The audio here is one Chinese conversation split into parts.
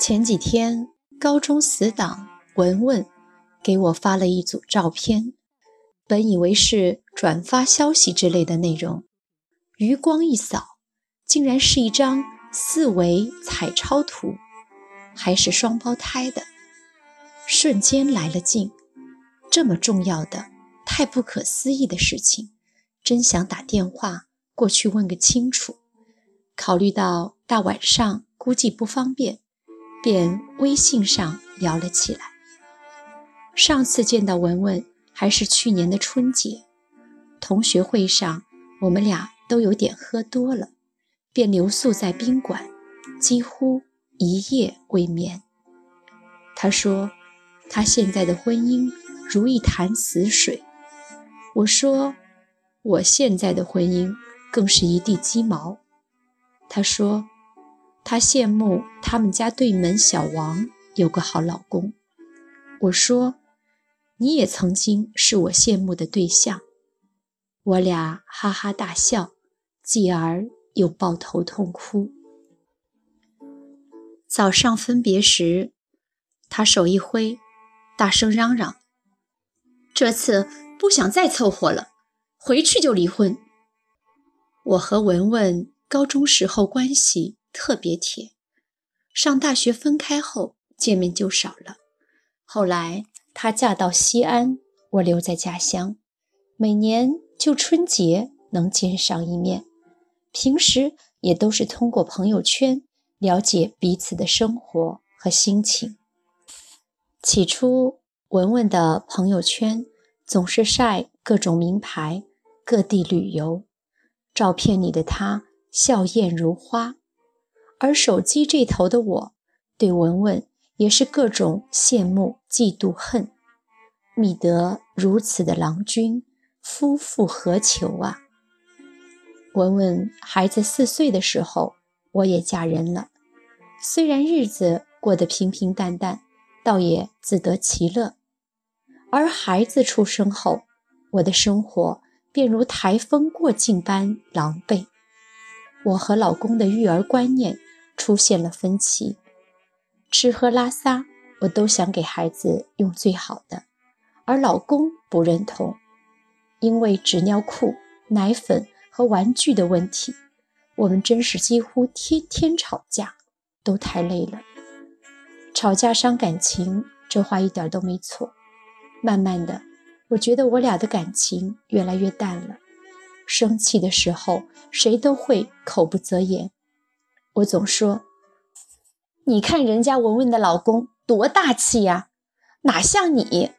前几天，高中死党文文给我发了一组照片，本以为是转发消息之类的内容，余光一扫，竟然是一张四维彩超图，还是双胞胎的，瞬间来了劲。这么重要的、太不可思议的事情，真想打电话过去问个清楚。考虑到大晚上估计不方便。便微信上聊了起来。上次见到文文还是去年的春节，同学会上我们俩都有点喝多了，便留宿在宾馆，几乎一夜未眠。他说他现在的婚姻如一潭死水，我说我现在的婚姻更是一地鸡毛。他说。他羡慕他们家对门小王有个好老公。我说：“你也曾经是我羡慕的对象。”我俩哈哈大笑，继而又抱头痛哭。早上分别时，他手一挥，大声嚷嚷：“这次不想再凑合了，回去就离婚。”我和文文高中时候关系。特别铁，上大学分开后见面就少了。后来她嫁到西安，我留在家乡，每年就春节能见上一面，平时也都是通过朋友圈了解彼此的生活和心情。起初，文文的朋友圈总是晒各种名牌、各地旅游照片里的她笑靥如花。而手机这头的我，对文文也是各种羡慕、嫉妒、恨。觅得如此的郎君，夫复何求啊！文文孩子四岁的时候，我也嫁人了。虽然日子过得平平淡淡，倒也自得其乐。而孩子出生后，我的生活便如台风过境般狼狈。我和老公的育儿观念。出现了分歧，吃喝拉撒我都想给孩子用最好的，而老公不认同，因为纸尿裤、奶粉和玩具的问题，我们真是几乎天天吵架，都太累了。吵架伤感情，这话一点都没错。慢慢的，我觉得我俩的感情越来越淡了。生气的时候，谁都会口不择言。我总说，你看人家文文的老公多大气呀，哪像你，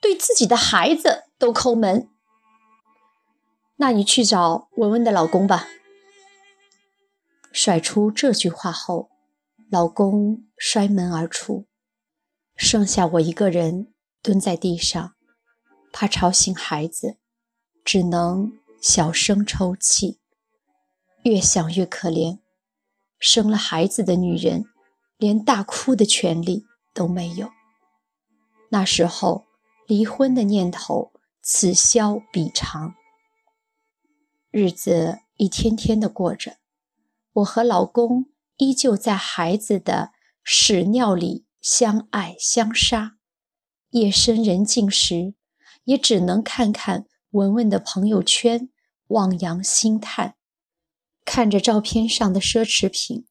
对自己的孩子都抠门。那你去找文文的老公吧。甩出这句话后，老公摔门而出，剩下我一个人蹲在地上，怕吵醒孩子，只能小声抽泣，越想越可怜。生了孩子的女人，连大哭的权利都没有。那时候，离婚的念头此消彼长。日子一天天的过着，我和老公依旧在孩子的屎尿里相爱相杀。夜深人静时，也只能看看文文的朋友圈，望洋兴叹。看着照片上的奢侈品，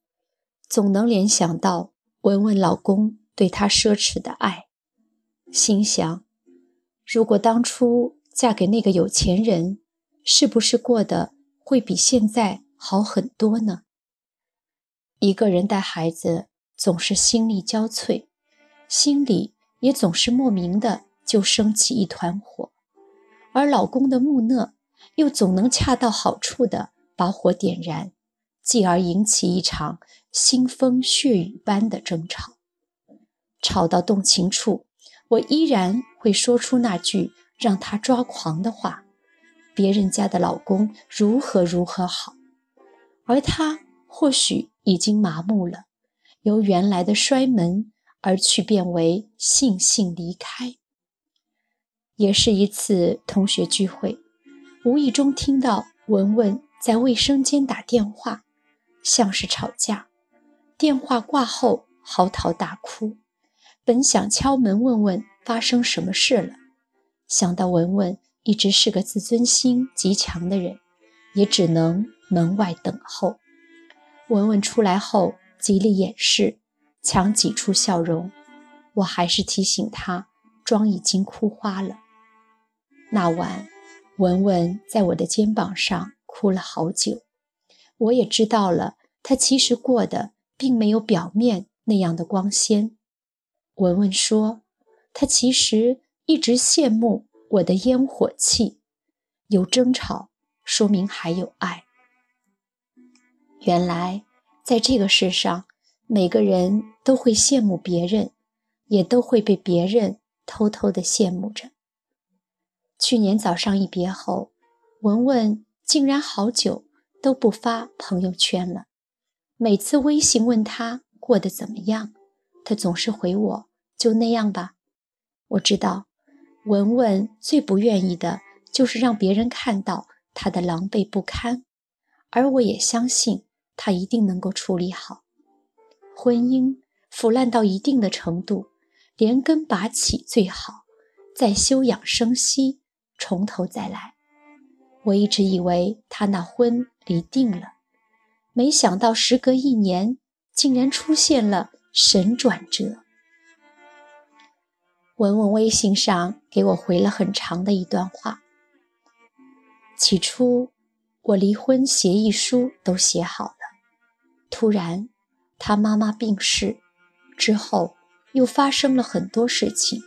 总能联想到文文老公对她奢侈的爱，心想：如果当初嫁给那个有钱人，是不是过得会比现在好很多呢？一个人带孩子总是心力交瘁，心里也总是莫名的就升起一团火，而老公的木讷又总能恰到好处的。把火点燃，继而引起一场腥风血雨般的争吵。吵到动情处，我依然会说出那句让他抓狂的话：“别人家的老公如何如何好。”而他或许已经麻木了，由原来的摔门而去变为悻悻离开。也是一次同学聚会，无意中听到文文。在卫生间打电话，像是吵架。电话挂后，嚎啕大哭。本想敲门问问发生什么事了，想到文文一直是个自尊心极强的人，也只能门外等候。文文出来后极力掩饰，强挤出笑容。我还是提醒他，妆已经哭花了。那晚，文文在我的肩膀上哭了好久。我也知道了，他其实过得并没有表面那样的光鲜。文文说：“他其实一直羡慕我的烟火气，有争吵说明还有爱。原来在这个世上，每个人都会羡慕别人，也都会被别人偷偷的羡慕着。去年早上一别后，文文竟然好久都不发朋友圈了。每次微信问他过得怎么样，他总是回我。”就那样吧，我知道，文文最不愿意的就是让别人看到他的狼狈不堪，而我也相信他一定能够处理好。婚姻腐烂到一定的程度，连根拔起最好，再休养生息，从头再来。我一直以为他那婚离定了，没想到时隔一年，竟然出现了神转折。文文微信上给我回了很长的一段话。起初，我离婚协议书都写好了，突然他妈妈病逝，之后又发生了很多事情。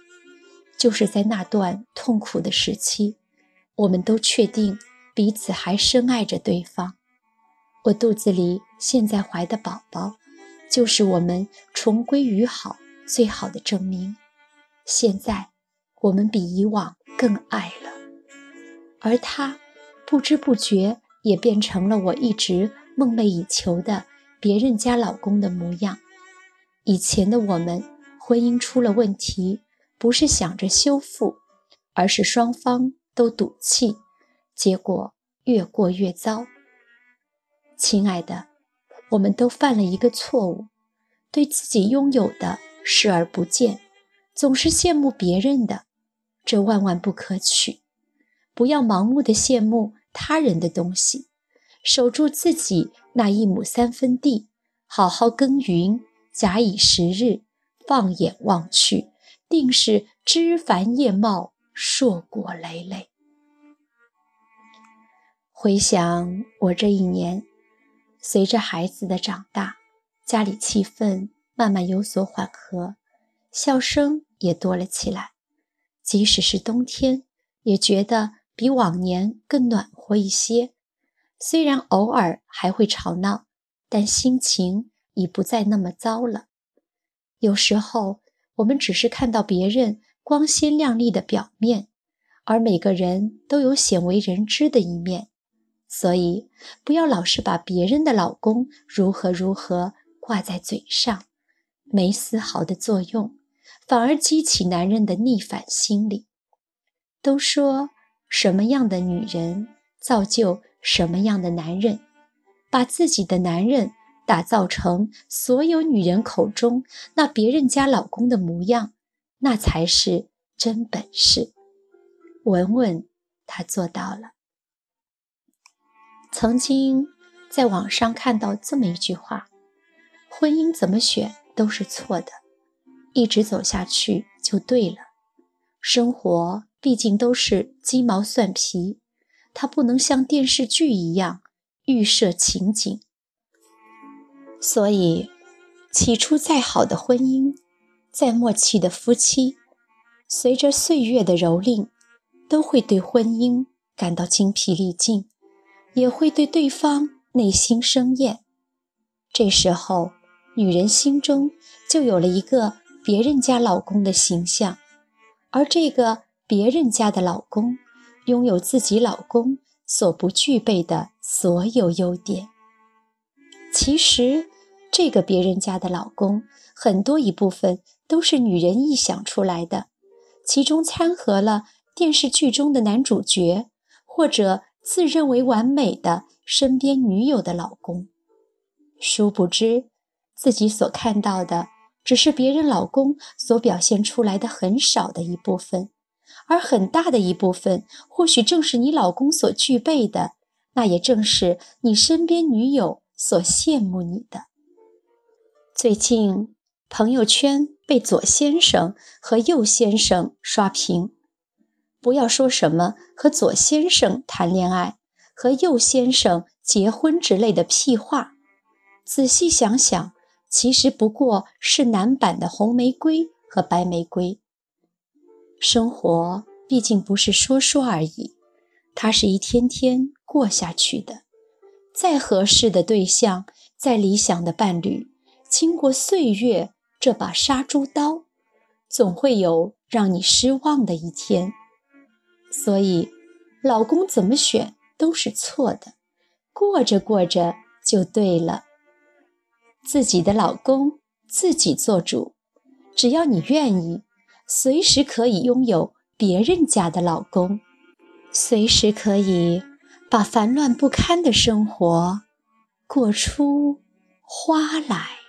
就是在那段痛苦的时期，我们都确定彼此还深爱着对方。我肚子里现在怀的宝宝，就是我们重归于好最好的证明。现在，我们比以往更爱了，而他不知不觉也变成了我一直梦寐以求的别人家老公的模样。以前的我们，婚姻出了问题，不是想着修复，而是双方都赌气，结果越过越糟。亲爱的，我们都犯了一个错误，对自己拥有的视而不见。总是羡慕别人的，这万万不可取。不要盲目的羡慕他人的东西，守住自己那一亩三分地，好好耕耘，假以时日，放眼望去，定是枝繁叶茂，硕果累累。回想我这一年，随着孩子的长大，家里气氛慢慢有所缓和，笑声。也多了起来，即使是冬天，也觉得比往年更暖和一些。虽然偶尔还会吵闹，但心情已不再那么糟了。有时候，我们只是看到别人光鲜亮丽的表面，而每个人都有鲜为人知的一面，所以不要老是把别人的老公如何如何挂在嘴上，没丝毫的作用。反而激起男人的逆反心理。都说什么样的女人造就什么样的男人，把自己的男人打造成所有女人口中那别人家老公的模样，那才是真本事。文文，她做到了。曾经在网上看到这么一句话：婚姻怎么选都是错的。一直走下去就对了。生活毕竟都是鸡毛蒜皮，它不能像电视剧一样预设情景。所以，起初再好的婚姻，再默契的夫妻，随着岁月的蹂躏，都会对婚姻感到精疲力尽，也会对对方内心生厌。这时候，女人心中就有了一个。别人家老公的形象，而这个别人家的老公拥有自己老公所不具备的所有优点。其实，这个别人家的老公很多一部分都是女人臆想出来的，其中掺和了电视剧中的男主角或者自认为完美的身边女友的老公。殊不知，自己所看到的。只是别人老公所表现出来的很少的一部分，而很大的一部分，或许正是你老公所具备的，那也正是你身边女友所羡慕你的。最近朋友圈被左先生和右先生刷屏，不要说什么和左先生谈恋爱、和右先生结婚之类的屁话，仔细想想。其实不过是男版的红玫瑰和白玫瑰。生活毕竟不是说说而已，它是一天天过下去的。再合适的对象，再理想的伴侣，经过岁月这把杀猪刀，总会有让你失望的一天。所以，老公怎么选都是错的，过着过着就对了。自己的老公自己做主，只要你愿意，随时可以拥有别人家的老公，随时可以把烦乱不堪的生活过出花来。